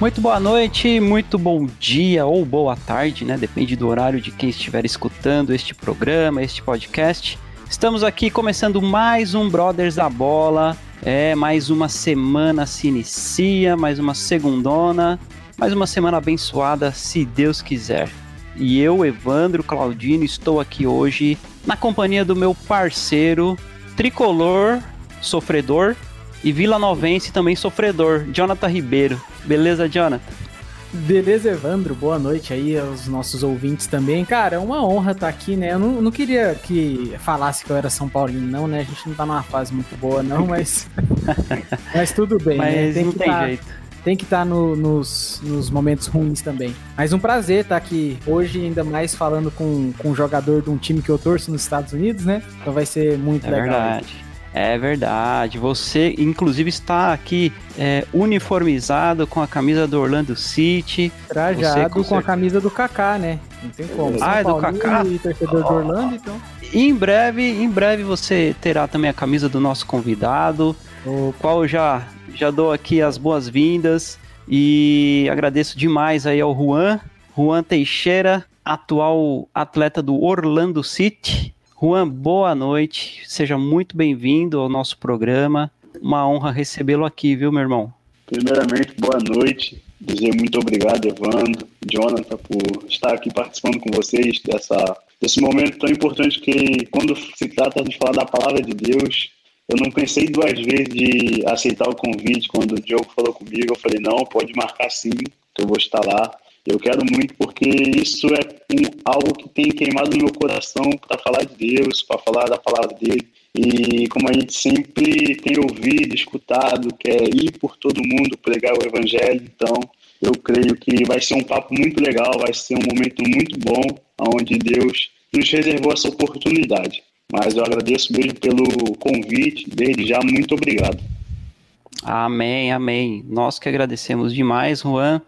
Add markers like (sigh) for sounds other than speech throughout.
Muito boa noite, muito bom dia ou boa tarde, né? Depende do horário de quem estiver escutando este programa, este podcast. Estamos aqui começando mais um Brothers da Bola. É, mais uma semana se inicia, mais uma segundona, mais uma semana abençoada, se Deus quiser. E eu, Evandro Claudino, estou aqui hoje na companhia do meu parceiro tricolor, sofredor e Vila Novense também sofredor, Jonathan Ribeiro. Beleza, Jonathan? Beleza, Evandro. Boa noite aí aos nossos ouvintes também. Cara, é uma honra estar aqui, né? Eu não, não, queria que falasse que eu era São Paulino, não, né? A gente não tá numa fase muito boa, não, mas. (laughs) mas tudo bem, mas né? Tem não tem tá... jeito tem que estar tá no, nos, nos momentos ruins também. Mas um prazer estar tá aqui hoje, ainda mais falando com, com um jogador de um time que eu torço nos Estados Unidos, né? Então vai ser muito é legal. Verdade. É verdade. Você, inclusive, está aqui é, uniformizado com a camisa do Orlando City. Trajado com a camisa do Kaká, né? Não tem como. Ah, é do Kaká? E torcedor oh. do Orlando, então. em breve, em breve você terá também a camisa do nosso convidado, o qual já já dou aqui as boas-vindas e agradeço demais aí ao Juan, Juan Teixeira, atual atleta do Orlando City Juan, boa noite. Seja muito bem-vindo ao nosso programa. Uma honra recebê-lo aqui, viu, meu irmão? Primeiramente, boa noite. Dizer muito obrigado, Evandro, Jonathan, por estar aqui participando com vocês dessa, desse momento tão importante que, quando se trata de falar da palavra de Deus, eu não pensei duas vezes de aceitar o convite. Quando o Diogo falou comigo, eu falei: não, pode marcar sim, que eu vou estar lá. Eu quero muito porque isso é um, algo que tem queimado no meu coração para falar de Deus, para falar da palavra dele. E como a gente sempre tem ouvido, escutado, que é ir por todo mundo pregar o evangelho, então eu creio que vai ser um papo muito legal, vai ser um momento muito bom, onde Deus nos reservou essa oportunidade. Mas eu agradeço mesmo pelo convite, desde já, muito obrigado. Amém, amém. Nós que agradecemos demais, Juan.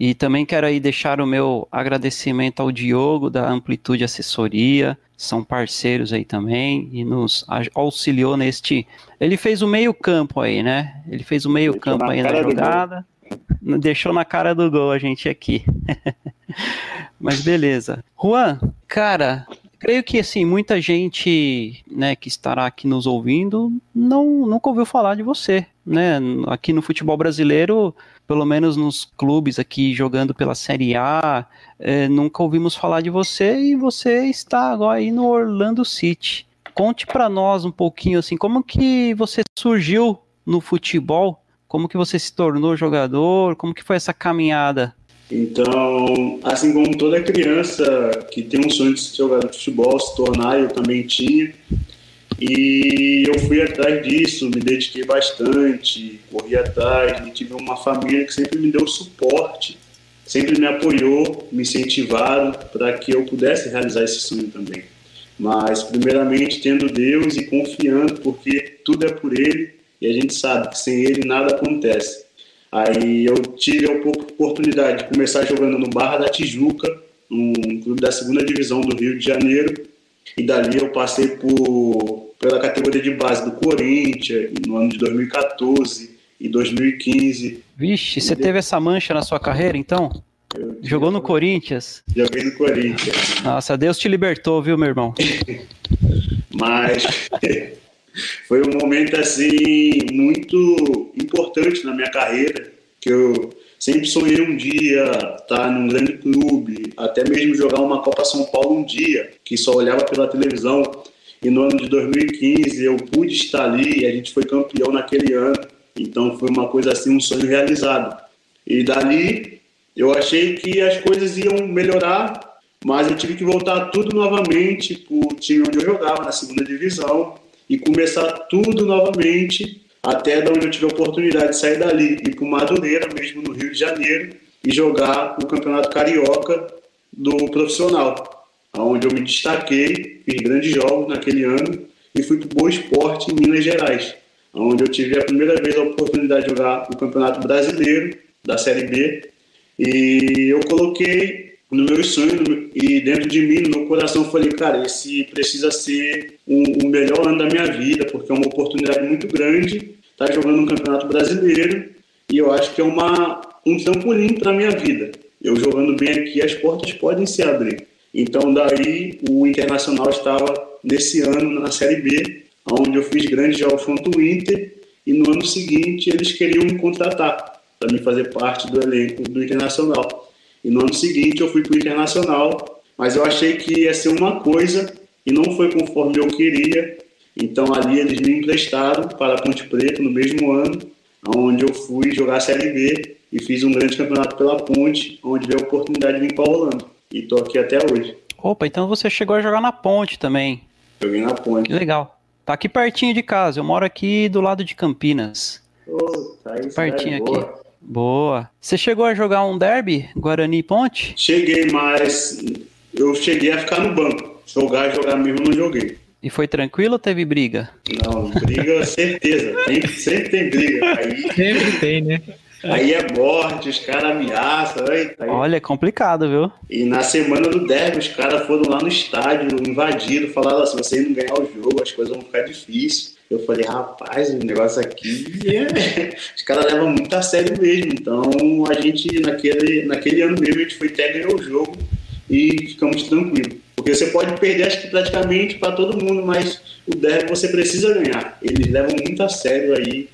E também quero aí deixar o meu agradecimento ao Diogo da Amplitude Assessoria, são parceiros aí também e nos auxiliou neste. Ele fez o meio-campo aí, né? Ele fez o meio-campo aí na jogada. Deixou na cara do gol a gente aqui. (laughs) Mas beleza. Juan, cara, creio que assim, muita gente, né, que estará aqui nos ouvindo, não nunca ouviu falar de você, né? Aqui no futebol brasileiro, pelo menos nos clubes aqui jogando pela Série A, é, nunca ouvimos falar de você e você está agora aí no Orlando City. Conte para nós um pouquinho assim, como que você surgiu no futebol? Como que você se tornou jogador? Como que foi essa caminhada? Então, assim como toda criança que tem um sonho de ser jogador de futebol, se tornar, eu também tinha. E eu fui atrás disso, me dediquei bastante, corri atrás, e tive uma família que sempre me deu suporte, sempre me apoiou, me incentivaram para que eu pudesse realizar esse sonho também. Mas, primeiramente, tendo Deus e confiando, porque tudo é por Ele e a gente sabe que sem Ele nada acontece. Aí eu tive a oportunidade de começar jogando no Barra da Tijuca, um clube da segunda divisão do Rio de Janeiro, e dali eu passei por pela categoria de base do Corinthians no ano de 2014 e 2015. Vixe, você teve essa mancha na sua carreira então? Jogou no Corinthians? Joguei no Corinthians. Nossa, Deus te libertou, viu, meu irmão? (laughs) Mas (laughs) foi um momento assim muito importante na minha carreira, que eu sempre sonhei um dia estar num grande clube, até mesmo jogar uma Copa São Paulo um dia, que só olhava pela televisão. E no ano de 2015 eu pude estar ali e a gente foi campeão naquele ano. Então foi uma coisa assim, um sonho realizado. E dali eu achei que as coisas iam melhorar, mas eu tive que voltar tudo novamente para o time onde eu jogava, na segunda divisão, e começar tudo novamente até da onde eu tive a oportunidade de sair dali, ir para o Madureira, mesmo no Rio de Janeiro, e jogar o Campeonato Carioca do profissional, onde eu me destaquei, fiz grandes jogos naquele ano e fui para o Boa Esporte em Minas Gerais, onde eu tive a primeira vez a oportunidade de jogar o Campeonato Brasileiro da Série B. E eu coloquei no meu sonho e dentro de mim, no meu coração, eu falei, cara, esse precisa ser o melhor ano da minha vida, porque é uma oportunidade muito grande estar tá jogando um campeonato brasileiro e eu acho que é uma, um trampolim para a minha vida. Eu jogando bem aqui, as portas podem se abrir. Então, daí, o Internacional estava nesse ano na Série B, onde eu fiz grandes jogos contra o Inter, e no ano seguinte eles queriam me contratar para me fazer parte do elenco do Internacional. E no ano seguinte eu fui para o Internacional, mas eu achei que ia ser uma coisa e não foi conforme eu queria. Então ali eles me emprestaram para a Ponte Preta no mesmo ano, onde eu fui jogar a Série B e fiz um grande campeonato pela Ponte, onde veio a oportunidade de vir para Rolando. E estou aqui até hoje. Opa, então você chegou a jogar na Ponte também. Joguei na Ponte. Que legal. Tá aqui pertinho de casa. Eu moro aqui do lado de Campinas. Oh, tá aí, pertinho aqui. Boa. boa. Você chegou a jogar um derby, Guarani Ponte? Cheguei, mas eu cheguei a ficar no banco. Jogar, jogar mesmo, não joguei. E foi tranquilo ou teve briga? Não, briga, (laughs) certeza. Tem, sempre tem briga. Aí... Sempre tem, né? (laughs) Aí é morte, os caras ameaçam. Aí... Olha, é complicado, viu? E na semana do derby, os caras foram lá no estádio, invadiram, falaram assim: se você não ganhar o jogo, as coisas vão ficar difíceis. Eu falei, rapaz, o negócio aqui é... (laughs) os caras levam muito a sério mesmo. Então a gente, naquele, naquele ano mesmo, a gente foi até ganhar o jogo e ficamos tranquilos. Porque você pode perder, acho que praticamente para todo mundo, mas o derby você precisa ganhar. Eles levam muito a sério aí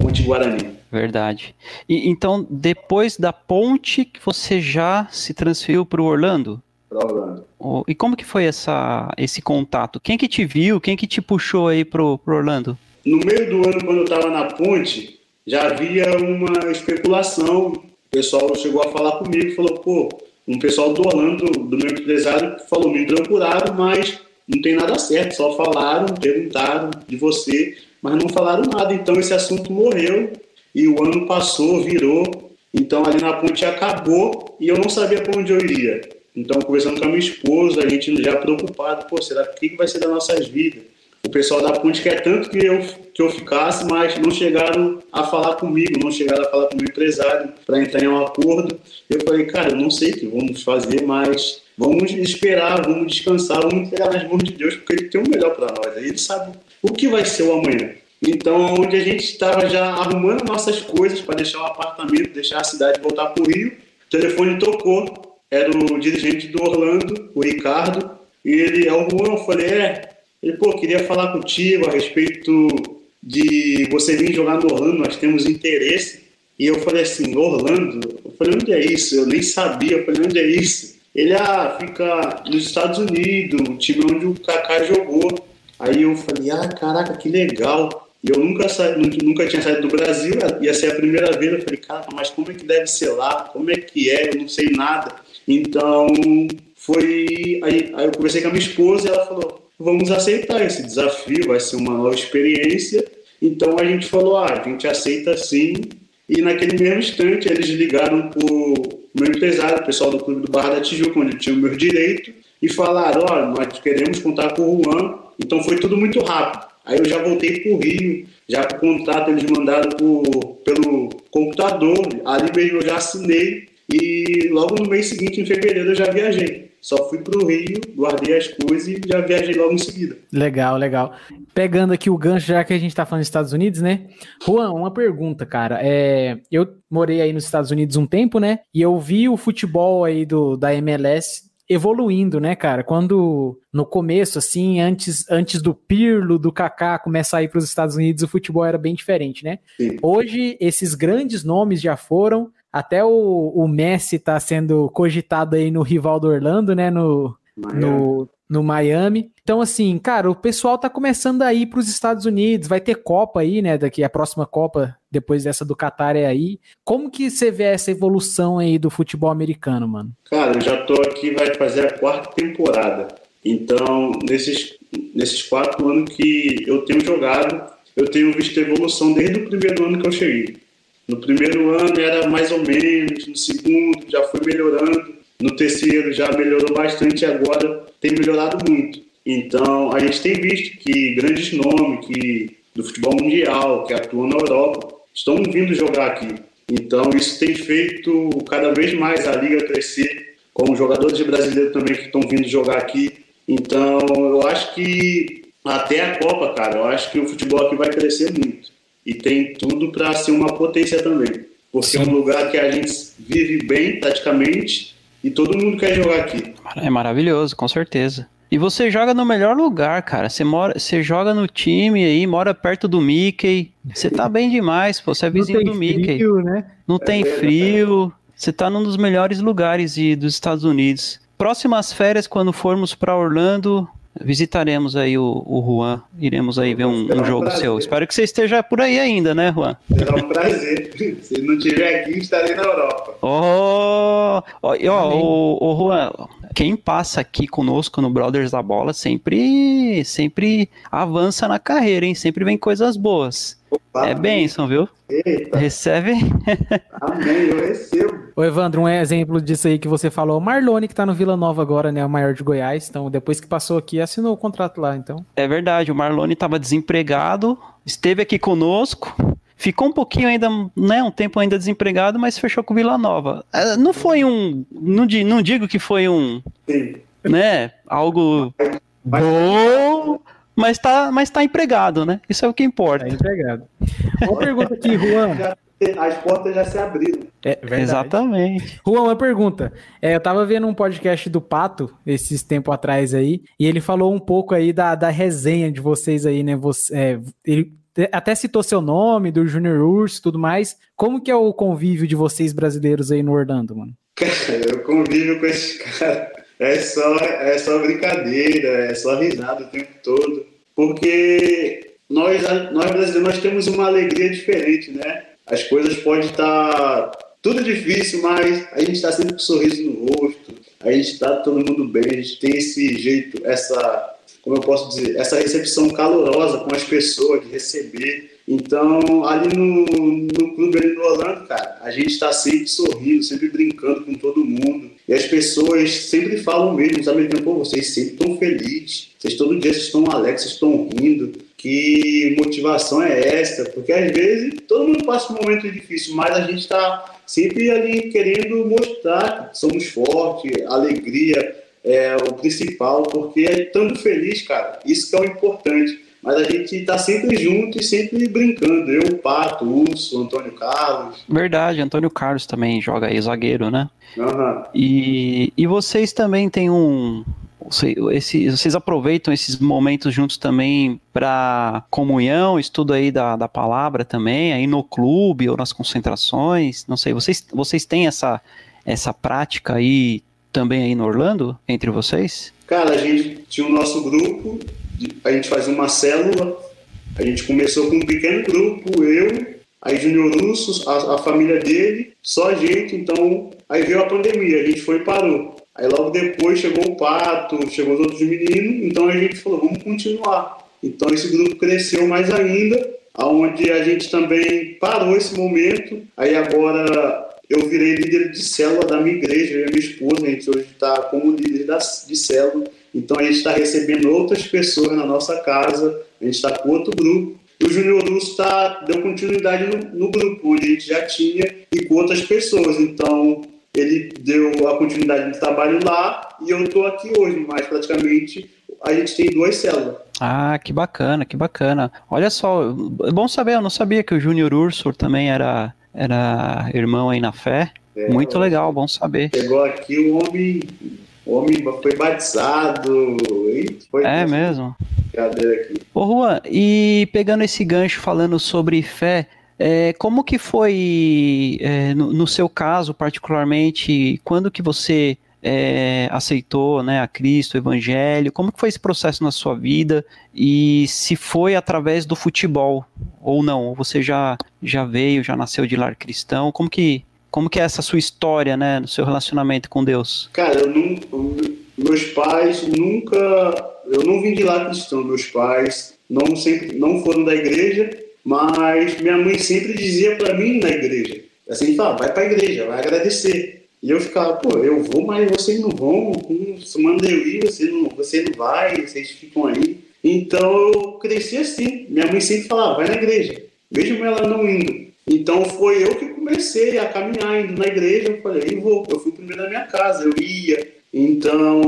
Ponte Guarani. Verdade. E então, depois da ponte, você já se transferiu para o Orlando? Para Orlando. Oh, e como que foi essa, esse contato? Quem que te viu? Quem que te puxou aí pro, pro Orlando? No meio do ano, quando eu estava na ponte, já havia uma especulação. O pessoal chegou a falar comigo, falou, pô, um pessoal do Orlando, do meu empresário, falou, me procuraram, mas não tem nada certo, só falaram, perguntaram de você, mas não falaram nada. Então esse assunto morreu e o ano passou, virou, então ali na ponte acabou e eu não sabia para onde eu iria. Então, conversando com a minha esposa, a gente já preocupado, pô, será que, que vai ser das nossas vidas? O pessoal da ponte quer tanto que eu, que eu ficasse, mas não chegaram a falar comigo, não chegaram a falar com o meu empresário para entrar em um acordo. Eu falei, cara, eu não sei o que vamos fazer, mas vamos esperar, vamos descansar, vamos entregar nas mãos de Deus, porque Ele tem o melhor para nós. Ele sabe o que vai ser o amanhã. Então, onde a gente estava já arrumando nossas coisas para deixar o apartamento, deixar a cidade voltar para o Rio, o telefone tocou. Era o dirigente do Orlando, o Ricardo, e ele é o Juan. Eu falei, é. Ele, pô, queria falar contigo a respeito de você vir jogar no Orlando, nós temos interesse. E eu falei assim, Orlando? Eu falei, onde é isso? Eu nem sabia. Eu falei, onde é isso? Ele, ah, fica nos Estados Unidos, o time onde o Kaká jogou. Aí eu falei, ah, caraca, que legal. E eu nunca, sa... nunca tinha saído do Brasil, ia ser a primeira vez. Eu falei, cara, mas como é que deve ser lá? Como é que é? Eu não sei nada. Então, foi. Aí, aí eu conversei com a minha esposa e ela falou: vamos aceitar esse desafio, vai ser uma nova experiência. Então a gente falou: ah, a gente aceita sim. E naquele mesmo instante eles ligaram o meu empresário, o pessoal do Clube do Barra da Tijuca, onde eu tinha o meu direito, e falaram: olha, nós queremos contar com o Juan. Então foi tudo muito rápido. Aí eu já voltei para o Rio, já com o contrato eles mandaram pelo computador, ali mesmo eu já assinei e logo no mês seguinte, em fevereiro, eu já viajei. Só fui para o Rio, guardei as coisas e já viajei logo em seguida. Legal, legal. Pegando aqui o gancho, já que a gente está falando dos Estados Unidos, né? Juan, uma pergunta, cara. É, eu morei aí nos Estados Unidos um tempo, né? E eu vi o futebol aí do, da MLS evoluindo, né, cara? Quando no começo, assim, antes, antes do Pirlo, do Kaká começar a ir para os Estados Unidos, o futebol era bem diferente, né? Sim. Hoje, esses grandes nomes já foram. Até o, o Messi está sendo cogitado aí no rival do Orlando, né? No, no, no Miami. Então, assim, cara, o pessoal tá começando a ir para os Estados Unidos, vai ter Copa aí, né? Daqui a próxima Copa, depois dessa do Qatar é aí. Como que você vê essa evolução aí do futebol americano, mano? Cara, eu já tô aqui, vai fazer a quarta temporada. Então, nesses, nesses quatro anos que eu tenho jogado, eu tenho visto evolução desde o primeiro ano que eu cheguei. No primeiro ano era mais ou menos, no segundo já foi melhorando, no terceiro já melhorou bastante e agora tem melhorado muito. Então a gente tem visto que grandes nomes que, do futebol mundial, que atuam na Europa, estão vindo jogar aqui. Então isso tem feito cada vez mais a liga crescer, com jogadores brasileiros também que estão vindo jogar aqui. Então eu acho que até a Copa, cara, eu acho que o futebol aqui vai crescer muito e tem tudo para ser uma potência também. Porque Sim. é um lugar que a gente vive bem, praticamente, e todo mundo quer jogar aqui. É maravilhoso, com certeza. E você joga no melhor lugar, cara. Você, mora, você joga no time aí, mora perto do Mickey. Você tá bem demais, pô. Você é vizinho do Mickey. Frio, né? Não é tem frio. Você tá num dos melhores lugares de, dos Estados Unidos. Próximas férias, quando formos para Orlando, visitaremos aí o, o Juan, iremos aí ver um, um jogo um seu. Espero que você esteja por aí ainda, né, Juan? Será um prazer. (laughs) Se não estiver aqui, estarei na Europa. Oh, oh, oh, oh, Juan, quem passa aqui conosco no Brothers da Bola sempre, sempre avança na carreira, hein? Sempre vem coisas boas. Opa, é bênção, viu? Eita. Recebe. Amém, eu recebo. Ô, Evandro, um exemplo disso aí que você falou, o Marlone, que tá no Vila Nova agora, né? O maior de Goiás. Então, depois que passou aqui, assinou o contrato lá, então. É verdade, o Marlone tava desempregado, esteve aqui conosco. Ficou um pouquinho ainda, né, um tempo ainda desempregado, mas fechou com o Vila Nova. É, não foi um, não, não digo que foi um, Sim. né, algo bom, mas tá, mas tá empregado, né? Isso é o que importa. Tá empregado. Uma pergunta aqui, Juan. (laughs) As portas já se abriram. É, Exatamente. Juan, uma pergunta. É, eu tava vendo um podcast do Pato esses tempo atrás aí, e ele falou um pouco aí da, da resenha de vocês aí, né? Você, é, ele até citou seu nome, do Junior Urso e tudo mais. Como que é o convívio de vocês brasileiros aí no Orlando, mano? Cara, eu convivo com esse cara é só, é só brincadeira, é só risada o tempo todo. Porque nós, nós brasileiros nós temos uma alegria diferente, né? As coisas podem estar tudo difícil, mas a gente está sempre com um sorriso no rosto, a gente está todo mundo bem, a gente tem esse jeito, essa, como eu posso dizer, essa recepção calorosa com as pessoas, de receber. Então, ali no, no clube, ali no Orlando, cara, a gente está sempre sorrindo, sempre brincando com todo mundo. E as pessoas sempre falam mesmo, sabe? Pô, vocês sempre estão felizes, vocês todo dia estão alegres, vocês estão rindo. Que motivação é essa? Porque às vezes todo mundo passa um momento difícil, mas a gente está sempre ali querendo mostrar que somos fortes, alegria é o principal, porque é estando feliz, cara, isso que é o importante. Mas a gente está sempre junto e sempre brincando. Eu, o Pato, o Urso, o Antônio Carlos. Verdade, Antônio Carlos também joga aí, zagueiro, né? Uhum. E, e vocês também têm um. Esse, vocês aproveitam esses momentos juntos também para comunhão, estudo aí da, da palavra também, aí no clube ou nas concentrações, não sei, vocês, vocês têm essa, essa prática aí também aí no Orlando, entre vocês? Cara, a gente tinha o nosso grupo a gente fazia uma célula, a gente começou com um pequeno grupo, eu, aí Júnior Russo, a, a, família dele, só a gente, então aí veio a pandemia, a gente foi e parou. Aí logo depois chegou o Pato, chegou os outros meninos, então a gente falou, vamos continuar. Então esse grupo cresceu mais ainda, aonde a gente também parou esse momento, aí agora eu virei líder de célula da minha igreja, eu e minha esposa, a gente hoje está como líder da, de célula, então a gente está recebendo outras pessoas na nossa casa, a gente está com outro grupo. E o Júnior Lúcio tá, deu continuidade no, no, grupo, onde a gente já tinha, e com outras pessoas. Então ele deu a continuidade do trabalho lá e eu estou aqui hoje, mas praticamente a gente tem duas células. Ah, que bacana, que bacana. Olha só, é bom saber, eu não sabia que o Júnior Urso também era, era irmão aí na fé. É, Muito legal, bom saber. Chegou aqui o homem o homem foi batizado. Foi é mesmo? Aqui. Ô Juan, e pegando esse gancho falando sobre fé, é, como que foi, é, no, no, seu caso particularmente, quando que você é, aceitou né, a Cristo, o Evangelho, como que foi esse processo na sua vida? E se foi através do futebol ou não, você já, já veio, já nasceu de lar cristão, como que como que é essa sua história, né, no seu relacionamento com Deus? Cara, eu não, meus pais nunca, eu não vim de lá cristão, meus pais não sempre não foram da igreja, mas minha mãe sempre dizia para mim na igreja, assim, fala, vai para a igreja, vai agradecer. E eu ficava, pô, eu vou, mas vocês não vão, manda eu ir, você não, você não vai, vocês ficam aí. Então eu cresci assim. Minha mãe sempre falava, vai na igreja, mesmo ela não indo. Então foi eu que comecei a caminhar indo na igreja. Eu falei, vou, eu fui primeiro na minha casa, eu ia. Então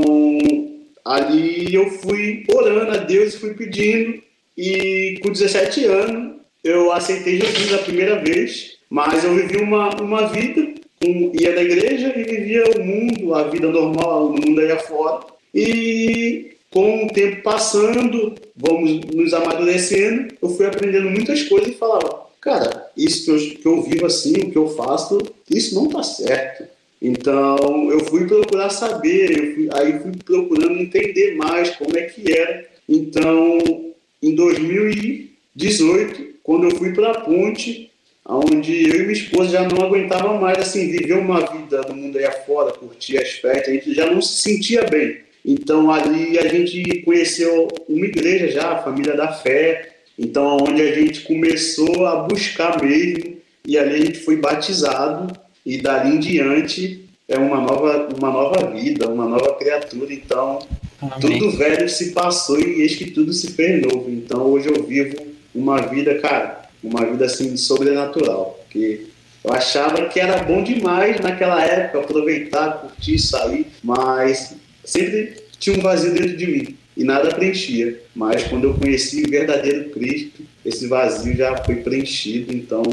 ali eu fui orando a Deus, fui pedindo. E com 17 anos eu aceitei Jesus a primeira vez, mas eu vivi uma, uma vida, ia na igreja e vivia o mundo, a vida normal, o mundo aí afora. E com o tempo passando, vamos nos amadurecendo, eu fui aprendendo muitas coisas e falava, cara, isso que eu, que eu vivo assim, o que eu faço, isso não está certo. Então eu fui procurar saber, fui, aí fui procurando entender mais como é que era. Então, em 2018, quando eu fui para a ponte, onde eu e minha esposa já não aguentava mais assim viver uma vida no mundo aí afora, curtir as festas, a gente já não se sentia bem. Então ali a gente conheceu uma igreja já, a família da fé. Então onde a gente começou a buscar mesmo e ali a gente foi batizado e dali em diante é uma nova uma nova vida, uma nova criatura. Então Amém. tudo velho se passou e eis que tudo se fez novo. Então hoje eu vivo uma vida, cara, uma vida assim sobrenatural, porque eu achava que era bom demais naquela época aproveitar, curtir, sair, mas sempre tinha um vazio dentro de mim e nada preenchia. Mas quando eu conheci o verdadeiro Cristo, esse vazio já foi preenchido. Então,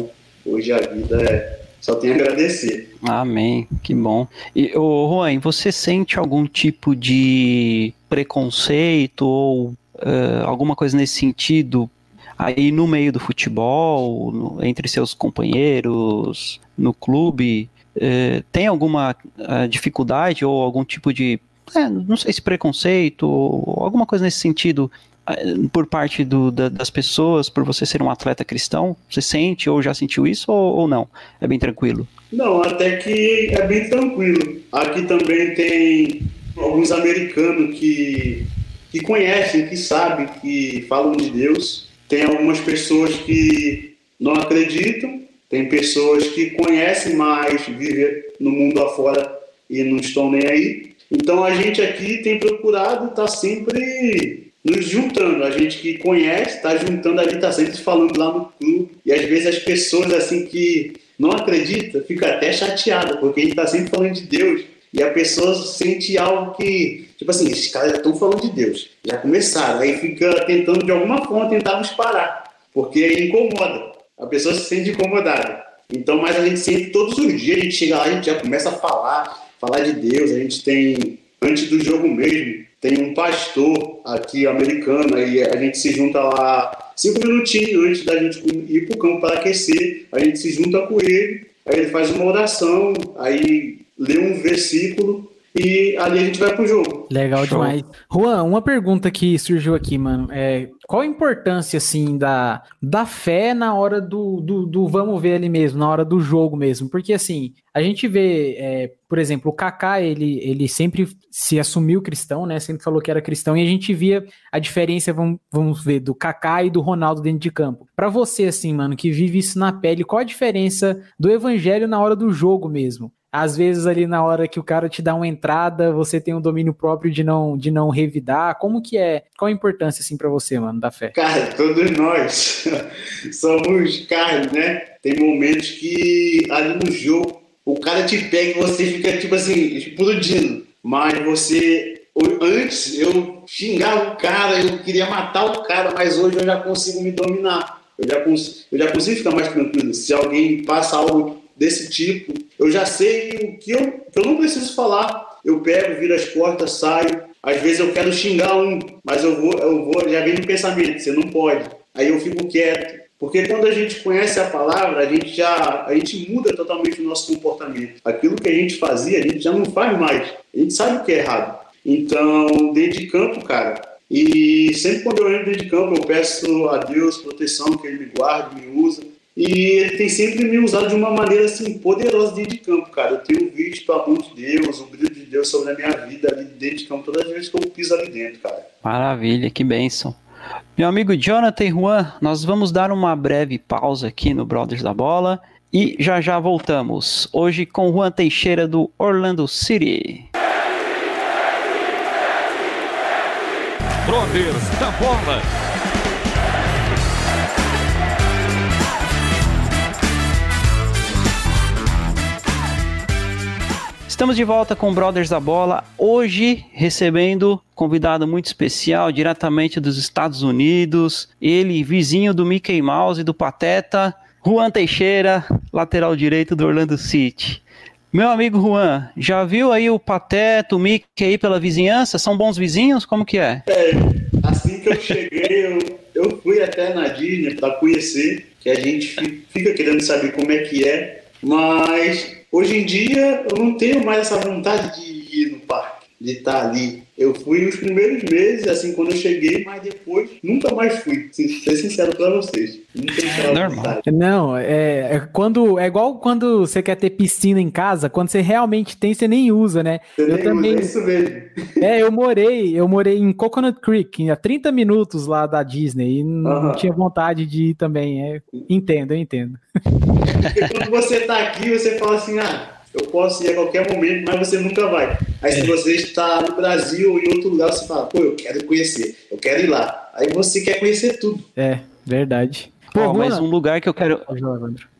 hoje a vida é só tem a agradecer. Amém, que bom. E, ô, Juan, você sente algum tipo de preconceito ou uh, alguma coisa nesse sentido aí no meio do futebol, no, entre seus companheiros, no clube? Uh, tem alguma uh, dificuldade ou algum tipo de é, não sei se preconceito ou alguma coisa nesse sentido é, por parte do, da, das pessoas, por você ser um atleta cristão? Você sente ou já sentiu isso ou, ou, não? É bem tranquilo? Não, até que é bem tranquilo. Aqui também tem alguns americanos que, que conhecem, que sabem, que falam de Deus. Tem algumas pessoas que não acreditam, tem pessoas que conhecem mais, vivem no mundo afora e não estão nem aí. Então a gente aqui tem procurado estar tá sempre nos juntando. A gente que conhece, está juntando ali, está sempre falando lá no clube. E às vezes as pessoas assim que não acreditam ficam até chateadas, porque a gente está sempre falando de Deus. E a pessoa sente algo que, tipo assim, esses caras já estão falando de Deus, já começaram, aí fica tentando de alguma forma tentar nos parar, porque incomoda, a pessoa se sente incomodada. Então, mas a gente sempre, todos os dias, a gente chega lá, a gente já começa a falar, falar de Deus. A gente tem, antes do jogo mesmo, tem um pastor aqui americano, aí a gente se junta lá cinco minutinhos antes da gente ir para o campo para aquecer, a gente se junta com ele, aí ele faz uma oração, aí lê um versículo e ali a gente vai pro jogo. Legal Show. demais. Juan, uma pergunta que surgiu aqui, mano. É, qual a importância, assim, da, da fé na hora do, do, do, vamos ver ali mesmo, na hora do jogo mesmo? Porque, assim, a gente vê, é, por exemplo, o Kaká, ele, ele sempre se assumiu cristão, né? Sempre falou que era cristão, e a gente via a diferença, vamos, vamos ver, do Kaká e do Ronaldo dentro de campo. Para você, assim, mano, que vive isso na pele, qual a diferença do evangelho na hora do jogo mesmo? Às vezes ali na hora que o cara te dá uma entrada, você tem um domínio próprio de não de não revidar. Como que é? Qual a importância assim para você, mano, da fé? Cara, todos nós (laughs) somos carne, né? Tem momentos que ali no jogo o cara te pega e você fica tipo assim, explodindo. Mas você antes eu xingava o cara, eu queria matar o cara, mas hoje eu já consigo me dominar. Eu já, cons eu já consigo ficar mais tranquilo. Se alguém passa algo desse tipo. Eu já sei o que eu, que eu não preciso falar. Eu pego, viro as portas, saio. Às vezes eu quero xingar um, mas eu vou, eu vou, já vem no pensamento, você não pode. Aí eu fico quieto. Porque quando a gente conhece a palavra, a gente já a gente muda totalmente o nosso comportamento. Aquilo que a gente fazia, a gente já não faz mais. A gente sabe o que é errado. Então, dentro de campo, cara, e sempre quando eu entro de campo, eu peço a Deus proteção, que Ele me guarde, me usa. E ele tem sempre me usado de uma maneira assim poderosa dentro de campo, cara. Eu tenho visto a mão de Deus, o brilho de Deus sobre a minha vida ali dentro de campo todas as vezes que eu piso ali dentro, cara. Maravilha, que bênção. Meu amigo Jonathan e Juan, nós vamos dar uma breve pausa aqui no Brothers da Bola e já já voltamos. Hoje com Juan Teixeira do Orlando City. Brothers da Bola. Estamos de volta com Brothers da Bola, hoje recebendo convidado muito especial, diretamente dos Estados Unidos, ele, vizinho do Mickey Mouse e do Pateta, Juan Teixeira, lateral direito do Orlando City. Meu amigo Juan, já viu aí o Pateta, o Mickey aí pela vizinhança? São bons vizinhos? Como que é? É, assim que eu cheguei, eu, eu fui até na Disney para conhecer, que a gente fica querendo saber como é que é, mas hoje em dia eu não tenho mais essa vontade de de estar ali. Eu fui os primeiros meses, assim, quando eu cheguei, mas depois nunca mais fui. Ser sincero pra vocês. Não tem Normal. Não, é, é, quando, é igual quando você quer ter piscina em casa, quando você realmente tem, você nem usa, né? Você eu nem também. usa, é isso mesmo. É, eu morei, eu morei em Coconut Creek, a 30 minutos lá da Disney, e não Aham. tinha vontade de ir também. É, entendo, eu entendo. Porque quando você tá aqui, você fala assim, ah, eu posso ir a qualquer momento, mas você nunca vai. Aí se você está no Brasil ou em outro lugar, você fala, pô, eu quero conhecer, eu quero ir lá. Aí você quer conhecer tudo. É, verdade. Pô, mas Juan- um lugar que eu quero,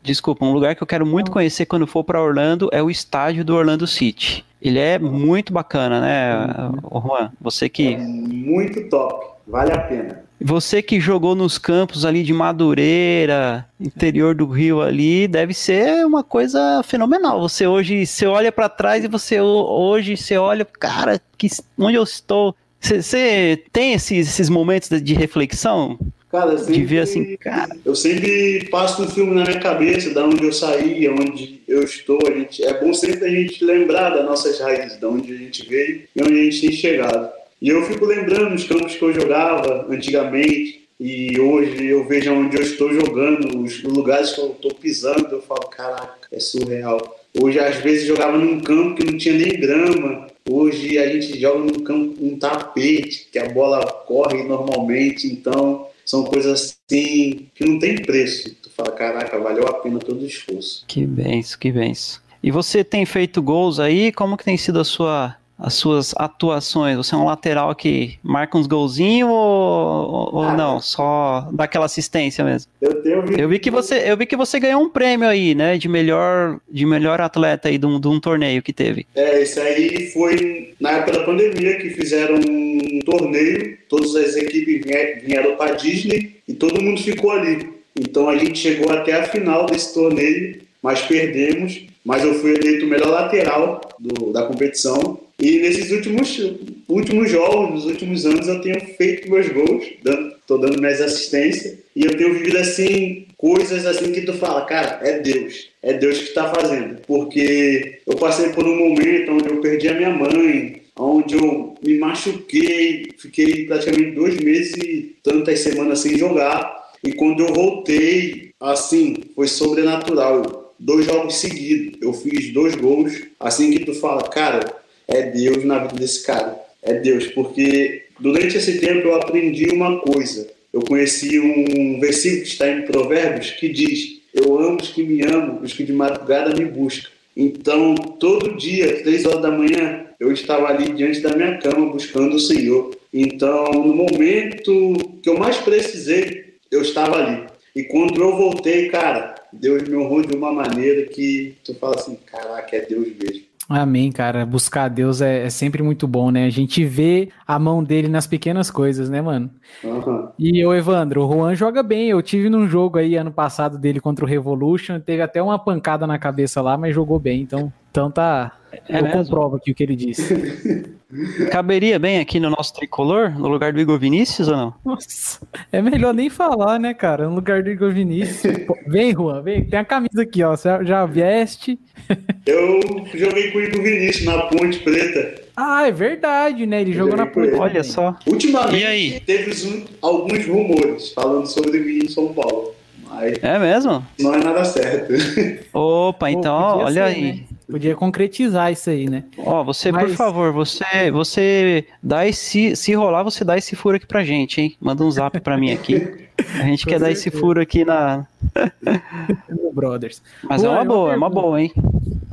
desculpa, um lugar que eu quero muito conhecer quando for para Orlando é o estádio do Orlando City. Ele é muito bacana, né, ô Juan? Você que Muito top, vale a pena. Você que jogou nos campos ali de Madureira, interior do Rio ali, deve ser uma coisa fenomenal. Você hoje, você olha pra trás e você ho- hoje você olha, cara, que, onde eu estou? Você- tem esses, esses momentos de- de reflexão? Cara, sempre, De ver assim, cara. eu sempre passo um filme na minha cabeça, da onde eu saí, onde eu estou. A gente, é bom sempre a gente lembrar das nossas raízes, da onde a gente veio e onde a gente tem chegado. E eu fico lembrando os campos que eu jogava antigamente e hoje eu vejo onde eu estou jogando, os lugares que eu estou pisando, eu falo, caraca, é surreal. Hoje, às vezes, jogava num campo que não tinha nem grama. Hoje a gente joga num campo com um tapete, que a bola corre normalmente. Então, são coisas assim que não tem preço. Tu fala, caraca, valeu a pena todo o esforço. Que benção, que benção. E você tem feito gols aí? Como que tem sido a sua, as suas atuações? Você é um lateral que marca uns golzinhos ou, ou Ah, não? Só dá aquela assistência mesmo? Eu tenho Eu vi que você, eu vi que você ganhou um prêmio aí, né, de melhor, de melhor atleta aí de um, de um torneio que teve. É, isso aí foi na época da pandemia que fizeram um torneio, todas as equipes vie- vieram para Disney e todo mundo ficou ali. Então a gente chegou até a final desse torneio, mas perdemos. Mas eu fui eleito o melhor lateral do- da competição. E nesses últimos, últimos jogos, nos últimos anos, eu tenho feito meus gols, dando, tô dando minhas assistências. E eu tenho vivido assim, coisas assim que tu fala, cara, é Deus. É Deus que está fazendo. Porque eu passei por um momento onde eu perdi a minha mãe, onde eu me machuquei, fiquei praticamente dois meses e tantas semanas sem jogar. E quando eu voltei, assim, foi sobrenatural. Dois jogos seguidos, eu fiz dois gols. Assim que tu fala, cara, é Deus na vida desse cara. É Deus, porque durante esse tempo eu aprendi uma coisa. Eu conheci um versículo que está em Provérbios que diz: Eu amo os que me amam, os que de madrugada me buscam. Então, todo dia, três horas da manhã, eu estava ali diante da minha cama buscando o Senhor. Então, no momento que eu mais precisei, eu estava ali. E quando eu voltei, cara, Deus me honrou de uma maneira que tu fala assim: caraca, é Deus mesmo. Amém, cara. Buscar a Deus é, é sempre muito bom, né? A gente vê a mão dele nas pequenas coisas, né, mano? Aham. E o Evandro, o Juan joga bem. Eu tive num jogo aí ano passado dele contra o Revolution, teve até uma pancada na cabeça lá, mas jogou bem. Então, então tá. É eu mesmo? comprovo aqui o que ele disse. (laughs) Caberia bem aqui no nosso tricolor, no lugar do Igor Vinícius ou não? Nossa, é melhor nem falar, né, cara? No lugar do Igor Vinícius. Pô, vem, Juan, vem. Tem a camisa aqui, ó. Você já veste. (laughs) Eu joguei com o Igor Vinícius na Ponte Preta. Ah, é verdade, né? Ele jogou na ponte. Olha só. Ultimamente, E aí? teve alguns rumores falando sobre mim em São Paulo. Mas É mesmo? não é nada certo. (laughs) Opa, então, podia olha ser, aí. né? Podia concretizar isso aí, né? Ó, você, Mas- por favor, você, você dá esse, se rolar, você dá esse furo aqui pra gente, hein? Manda um zap pra mim aqui. A gente quer dar esse furo aqui na. (laughs) Brothers. Mas é Juan, uma boa, é uma boa, hein?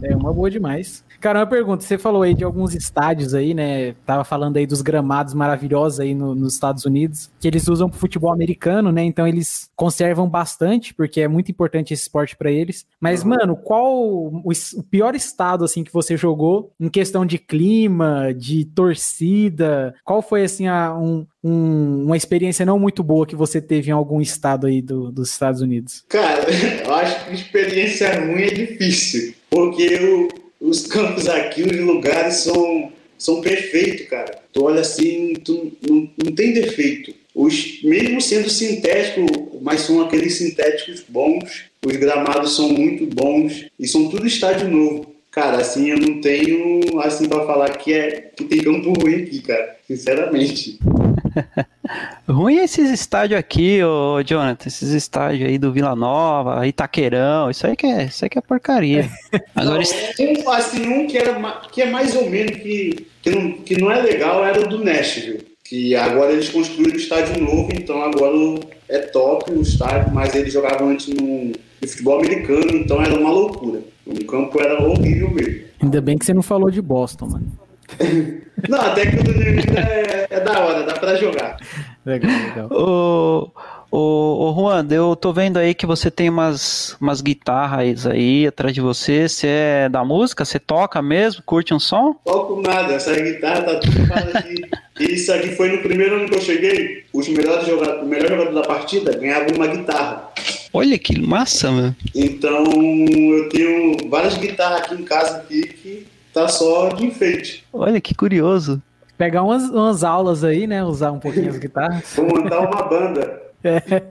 É uma boa demais. Cara, uma pergunta. Você falou aí de alguns estádios aí, né? Tava falando aí dos gramados maravilhosos aí no- nos Estados Unidos, que eles usam pro futebol americano, né? Então eles conservam bastante, porque é muito importante esse esporte pra eles. Mas, mano, qual o, o pior estado, assim, que você jogou em questão de clima, de torcida? Qual foi, assim, a- um- um- uma experiência não muito boa que você teve em algum estado aí do- dos Estados Unidos? Cara, (laughs) eu acho que experiência ruim é difícil, porque o- os campos aqui, os lugares são, são perfeitos, cara. Tu olha assim, tu não, não tem defeito. Os, mesmo sendo sintético, mas são aqueles sintéticos bons, os gramados são muito bons e são tudo estádio novo. Cara, assim, eu não tenho assim para falar que é que tem campo ruim aqui, cara. Sinceramente. (laughs) Ruim é esses estádios aqui, ô Jonathan, esses estádios aí do Vila Nova, Itaquerão, isso aí que é, isso aí que é porcaria. (laughs) Agora, Não, um, assim, um que, era, que é mais ou menos que, que, não, que não é legal era o do Nashville. Que agora eles construíram o estádio novo, então agora é top o estádio, mas eles jogavam antes no, no futebol americano, então era uma loucura. O campo era horrível mesmo. Ainda bem que você não falou de Boston, mano. (laughs) Não, até que o do England é, é da hora, dá pra jogar. Legal, legal. Ô, ô, ô Juan, eu tô vendo aí que você tem umas, umas guitarras aí atrás de você. Você é da música? Você toca mesmo? Curte um som? Toco nada, essa guitarra tá tudo aqui. Isso aqui foi no primeiro ano que eu cheguei. Os melhores jogadores, o melhor jogador da partida ganhava uma guitarra. Olha que massa, mano. Então eu tenho várias guitarras aqui em casa aqui que tá só de enfeite. Olha que curioso. Pegar umas, umas aulas aí, né? Usar um pouquinho as guitarras. Vou montar uma banda.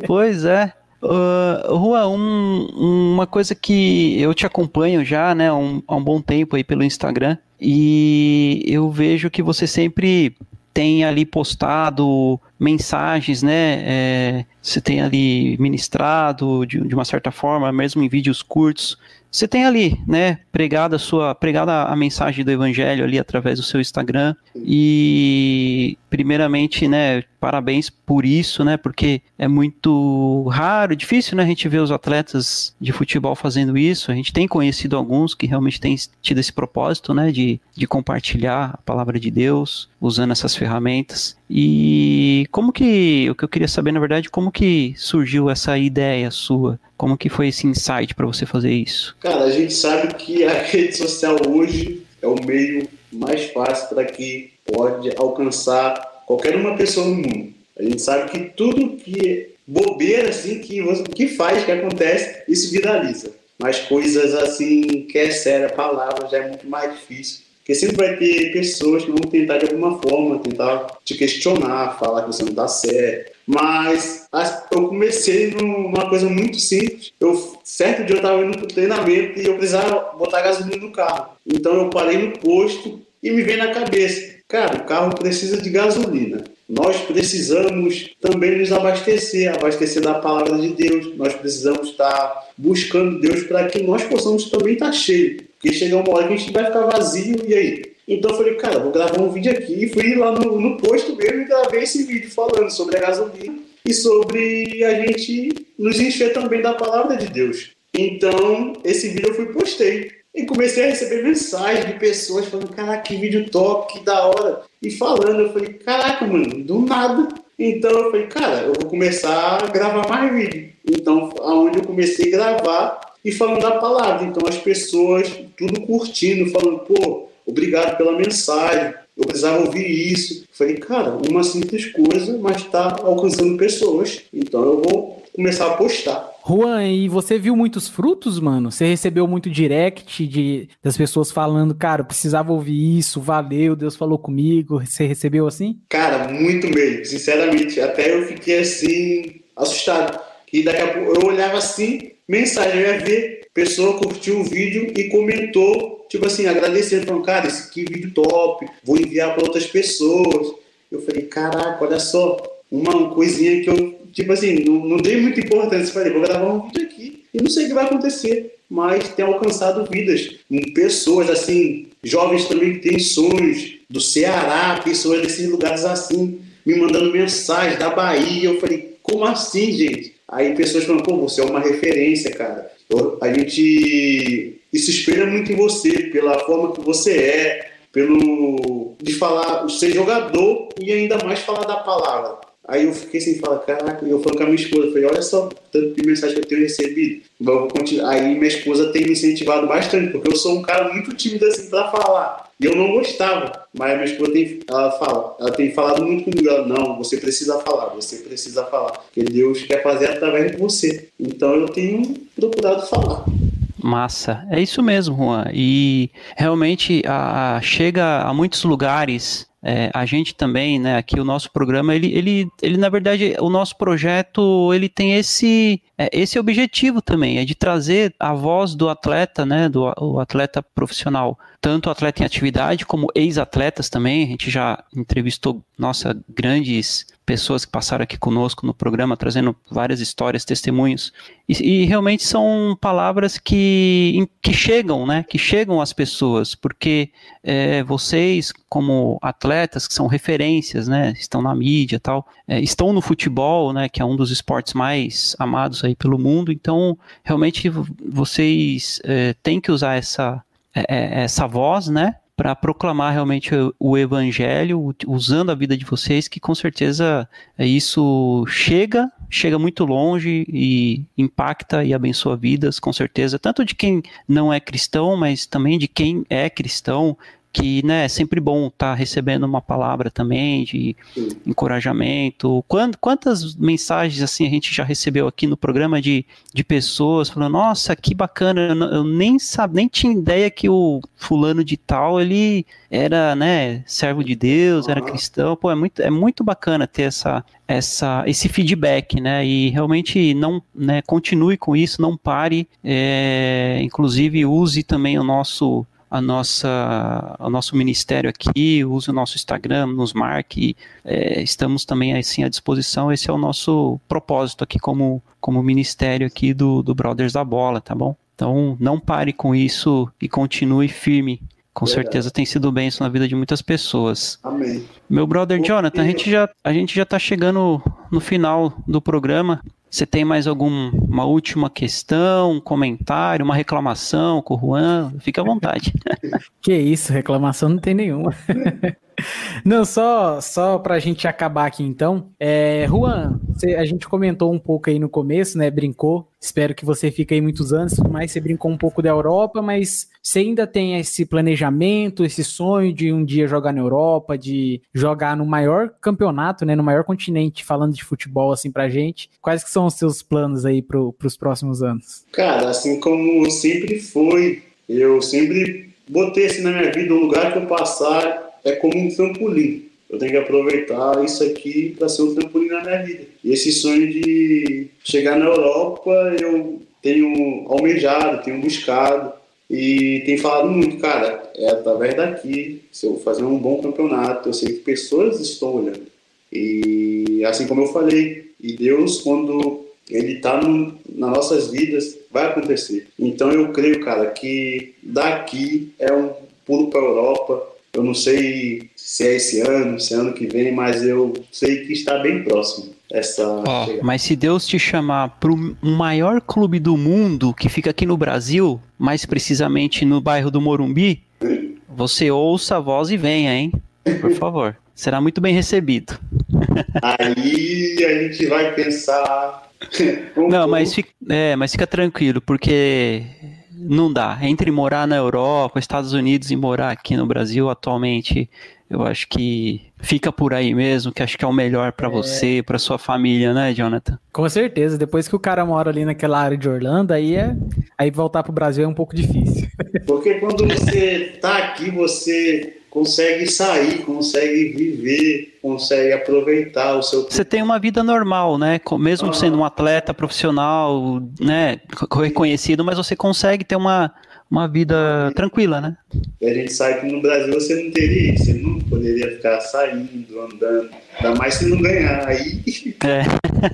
Pois é. Uh, Juan, um- uma coisa que eu te acompanho já né, há um, há um bom tempo aí pelo Instagram e eu vejo que você sempre tem ali postado mensagens, né? é, você tem ali ministrado de, de uma certa forma, mesmo em vídeos curtos. Você tem ali, né, pregado a sua, pregada a mensagem do evangelho ali através do seu Instagram. E primeiramente, né, parabéns por isso, né, porque é muito raro, difícil, né, a gente ver os atletas de futebol fazendo isso. A gente tem conhecido alguns que realmente têm tido esse propósito, né, de, de compartilhar a palavra de Deus usando essas ferramentas. E como que, o que eu queria saber, na verdade, como que surgiu essa ideia sua? Como que foi esse insight para você fazer isso? Cara, a gente sabe que a (laughs) rede social hoje é o meio mais fácil para que pode alcançar qualquer uma pessoa no mundo. A gente sabe que tudo que bobeira assim que que faz, que acontece, isso viraliza. Mas coisas assim que é séria, palavras já é muito mais difícil. Porque sempre vai ter pessoas que vão tentar de alguma forma, tentar te questionar, falar que você não está certo. Mas as- eu comecei numa coisa muito simples. Eu, certo dia eu estava indo para o treinamento e eu precisava botar gasolina no carro. Então eu parei no posto e me veio na cabeça, cara, o carro precisa de gasolina. Nós precisamos também nos abastecer, abastecer da palavra de Deus. Nós precisamos estar buscando Deus para que nós possamos também estar cheios. Porque chega uma hora que a gente vai ficar vazio e aí? Então eu falei, cara, vou gravar um vídeo aqui e fui lá no, no posto mesmo e gravei esse vídeo falando sobre a gasolina e sobre a gente nos encher também da palavra de Deus. Então, esse vídeo eu fui postei. E comecei a receber mensagens de pessoas falando, caraca, que vídeo top, que da hora. E falando, eu falei, caraca, mano, do nada. Então eu falei, cara, eu vou começar a gravar mais vídeo. Então, aonde eu comecei a gravar e falando da palavra. Então as pessoas tudo curtindo, falando, pô, obrigado pela mensagem. Eu precisava ouvir isso. Falei, cara, uma simples coisa, mas está alcançando pessoas. Então eu vou começar a postar. Juan, e você viu muitos frutos, mano? Você recebeu muito direct de, das pessoas falando, cara, precisava ouvir isso, valeu, Deus falou comigo. Você recebeu assim? Cara, muito mesmo, sinceramente. Até eu fiquei assim, assustado. Que daqui a pouco eu olhava assim, mensagem, eu ia ver, pessoa curtiu o vídeo e comentou, tipo assim, agradecendo, falando, cara, esse que vídeo top, vou enviar para outras pessoas. Eu falei, caraca, olha só, uma coisinha que eu, tipo assim, não, não dei muita importância. Falei, vou gravar um vídeo aqui. e não sei o que vai acontecer, mas tem alcançado vidas, pessoas assim, jovens também que têm sonhos, do Ceará, pessoas desses lugares assim, me mandando mensagem da Bahia. Eu falei, como assim, gente? Aí pessoas falam, pô, você é uma referência, cara. A gente. Isso espelha muito em você, pela forma que você é, pelo. de falar, ser jogador e ainda mais falar da palavra. Aí eu fiquei sem falar, caraca, eu falei com a minha esposa, falei, olha só, tanto de mensagem que eu tenho recebido. Continuar. Aí minha esposa tem me incentivado bastante, porque eu sou um cara muito tímido assim para falar. E eu não gostava, mas a minha esposa tem, ela fala, ela tem falado muito comigo, ela, não, você precisa falar, você precisa falar, porque Deus quer fazer através de você. Então eu tenho procurado falar. Massa, é isso mesmo, Juan. E realmente a, chega a muitos lugares é, a gente também, né, aqui o nosso programa, ele, ele, ele na verdade, o nosso projeto, ele tem esse, é, esse objetivo também, é de trazer a voz do atleta, né, do o atleta profissional, tanto atleta em atividade como ex-atletas também, a gente já entrevistou, nossa, grandes pessoas que passaram aqui conosco no programa, trazendo várias histórias, testemunhos. E, e, realmente são palavras que, que chegam, né? Que chegam às pessoas, porque é, vocês, como atletas, que são referências, né? Estão na mídia tal, é, estão no futebol, né? Que é um dos esportes mais amados aí pelo mundo. Então, realmente, vocês é, têm que usar essa, é, é, essa voz, né? para proclamar realmente o, o, evangelho, usando a vida de vocês, que com certeza é, isso chega, chega muito longe e impacta e abençoa vidas, com certeza, tanto de quem não é cristão, mas também de quem é cristão, que né, é sempre bom estar tá recebendo uma palavra também de encorajamento. Quando, quantas mensagens assim a gente já recebeu aqui no programa de, de pessoas falando, nossa, que bacana, eu, eu nem sabe, nem tinha ideia que o fulano de tal ele era né, servo de Deus, era cristão. Pô, é muito, é muito bacana ter essa, essa, esse feedback, né? E realmente não né, continue com isso, não pare. É, inclusive use também o nosso a nossa, o nosso ministério aqui, use o nosso Instagram, nos marque, é, estamos também assim à disposição, esse é o nosso propósito aqui como, como ministério aqui do, do Brothers da Bola, tá bom? Então não pare com isso e continue firme. Com Verdade. certeza tem sido benção na vida de muitas pessoas. Amém. Meu brother Jonathan, a gente já a gente já está chegando no final do programa. Você tem mais alguma última questão, um comentário, uma reclamação com o Juan? Fique à vontade. (laughs) que isso, reclamação não tem nenhuma. (laughs) Não, só, só para a gente acabar aqui então. É, Juan, a gente comentou um pouco aí no começo, né? Brincou. Espero que você fique aí muitos anos, mais. Você brincou um pouco da Europa, mas você ainda tem esse planejamento, esse sonho de um dia jogar na Europa, de jogar no maior campeonato, né? No maior continente, falando de futebol assim pra gente. Quais que são os seus planos aí para os próximos anos? Cara, assim como sempre foi, eu sempre botei assim na minha vida um lugar que eu passar é como um trampolim. Eu tenho que aproveitar isso aqui para ser um trampolim na minha vida. E esse sonho de chegar na Europa, eu tenho almejado, tenho buscado e tenho falado muito, cara, é através daqui, se eu fazer um bom campeonato, eu sei que pessoas estão olhando. E assim como eu falei, e Deus, quando Ele está nas nossas vidas, vai acontecer. Então eu creio, cara, que daqui é um pulo para a Europa, eu não sei se é esse ano, se é ano que vem, mas eu sei que está bem próximo. Essa oh, mas se Deus te chamar para o maior clube do mundo que fica aqui no Brasil, mais precisamente no bairro do Morumbi, você ouça a voz e venha, hein? Por favor. Será muito bem recebido. Aí a gente vai pensar. não, mas fica, é, mas fica tranquilo, porque não dá. Entre morar na Europa, Estados Unidos e morar aqui no Brasil atualmente, eu acho que fica por aí mesmo, que acho que é o melhor para é... você, para sua família, né, Jonathan? Com certeza. Depois que o cara mora ali naquela área de Orlando, aí é aí voltar pro Brasil é um pouco difícil. Porque quando você tá aqui, você consegue sair, consegue viver, consegue aproveitar o seu. Você tem uma vida normal, né? Mesmo ah. sendo um atleta profissional, né, reconhecido, mas você consegue ter uma, uma vida tranquila, né? E a gente sabe que no Brasil você não teria isso, você não poderia ficar saindo, andando, ainda mais se não ganhar, aí é.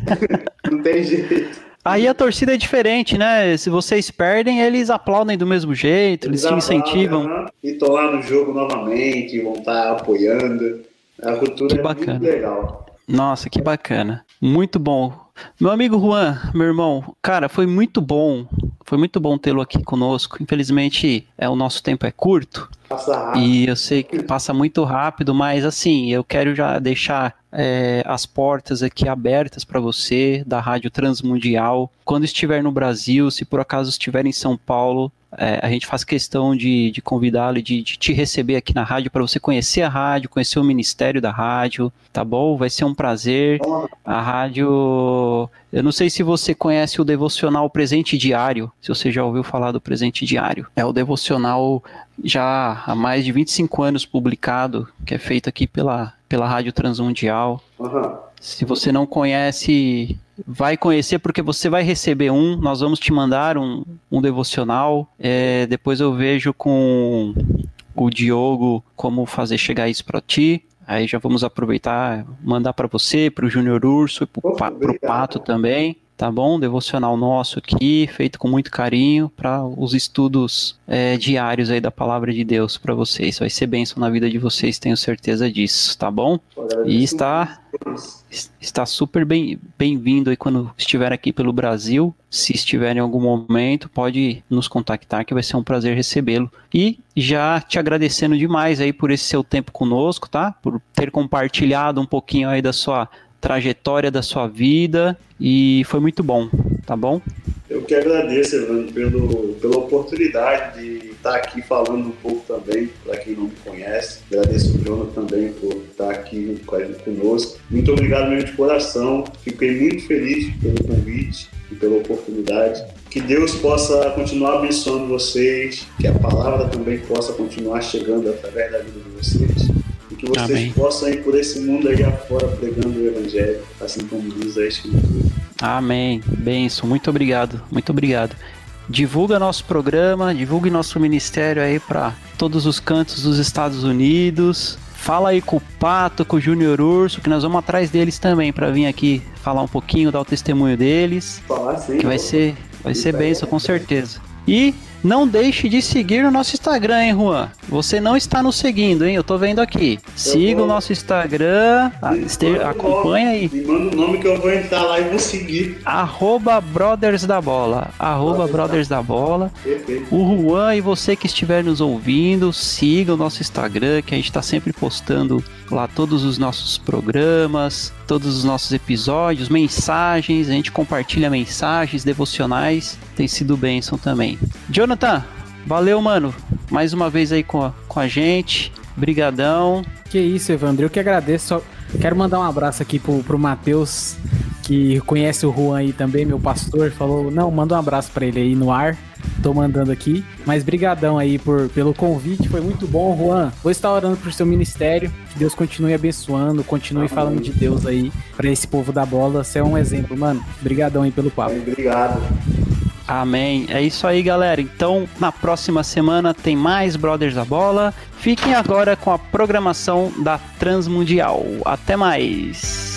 (laughs) não tem jeito. Aí a torcida é diferente, né? Se vocês perdem, eles aplaudem do mesmo jeito, eles, eles te incentivam. E estão lá no jogo novamente, vão estar apoiando. A cultura que é bacana. muito legal. Nossa, que bacana. Muito bom. Meu amigo Juan, meu irmão, cara, foi muito bom. Foi muito bom tê-lo aqui conosco. Infelizmente, é, o nosso tempo é curto. Passa rápido. E eu sei que passa muito rápido, mas assim, eu quero já deixar é, as portas aqui abertas para você da Rádio Transmundial. Quando estiver no Brasil, se por acaso estiver em São Paulo, é, a gente faz questão de, de convidá-lo, de, de, te receber aqui na rádio para você conhecer a rádio, conhecer o ministério da rádio, tá bom? Vai ser um prazer. A rádio. Eu não sei se você conhece o devocional Presente Diário, se você já ouviu falar do Presente Diário. É o devocional já há mais de 25 anos publicado, que é feito aqui pela, pela Rádio Transmundial. Uhum. Se você não conhece, vai conhecer porque você vai receber um. Nós vamos te mandar um, um devocional. É, depois eu vejo com o Diogo como fazer chegar isso para ti. Aí já vamos aproveitar, mandar para você, para o Júnior Urso e para o Pato também tá bom? Devocional nosso aqui, feito com muito carinho para os estudos é, diários aí da palavra de Deus para vocês. Vai ser bênção na vida de vocês, tenho certeza disso, tá bom? E está está super bem bem-vindo aí quando estiver aqui pelo Brasil. Se estiver em algum momento, pode nos contactar que vai ser um prazer recebê-lo. E já te agradecendo demais aí por esse seu tempo conosco, tá? Por ter compartilhado um pouquinho aí da sua trajetória da sua vida e foi muito bom, tá bom? Eu que agradeço, Evandro, pelo, pela oportunidade de estar aqui falando um pouco também, para quem não me conhece. Agradeço o Jonas também por estar aqui conosco. Muito obrigado mesmo de coração. Fiquei muito feliz pelo convite e pela oportunidade. Que Deus possa continuar abençoando vocês, que a palavra também possa continuar chegando através da vida de vocês que vocês Amém. possam ir por esse mundo aí afora pregando o Evangelho, assim como diz a Escritura. Amém. Benção. Muito obrigado. Muito obrigado. Divulga nosso programa, divulgue nosso ministério aí para todos os cantos dos Estados Unidos. Fala aí com o Pato, com o Júnior Urso, que nós vamos atrás deles também para vir aqui falar um pouquinho, dar o testemunho deles. Falar sim. Que vai ser, vai ser benção com certeza. E não deixe de seguir o nosso Instagram, hein, Juan? Você não está nos seguindo, hein? Eu tô vendo aqui. Siga o nosso Instagram, acompanha aí. Me manda o nome que eu vou entrar lá e vou seguir. Arroba Brothers da Bola. Arroba Brothers da Bola. O Juan e você que estiver nos ouvindo, siga o nosso Instagram, que a gente está sempre postando lá todos os nossos programas, todos os nossos episódios, mensagens, a gente compartilha mensagens devocionais, tem sido bênção também. Jonathan, valeu, mano, mais uma vez aí com a, com a gente, brigadão. Que isso, Evandro, eu que agradeço, só quero mandar um abraço aqui pro, pro Matheus, que conhece o Juan aí também, meu pastor, falou, não, manda um abraço para ele aí no ar, tô mandando aqui. Mas brigadão aí por, pelo convite, foi muito bom, Juan. Vou estar orando pro seu ministério, que Deus continue abençoando, continue Amém. falando de Deus aí para esse povo da bola. Você é um exemplo, mano. Brigadão aí pelo papo. Obrigado. Amém. É isso aí, galera. Então, na próxima semana tem mais Brothers da Bola. Fiquem agora com a programação da Transmundial. Até mais.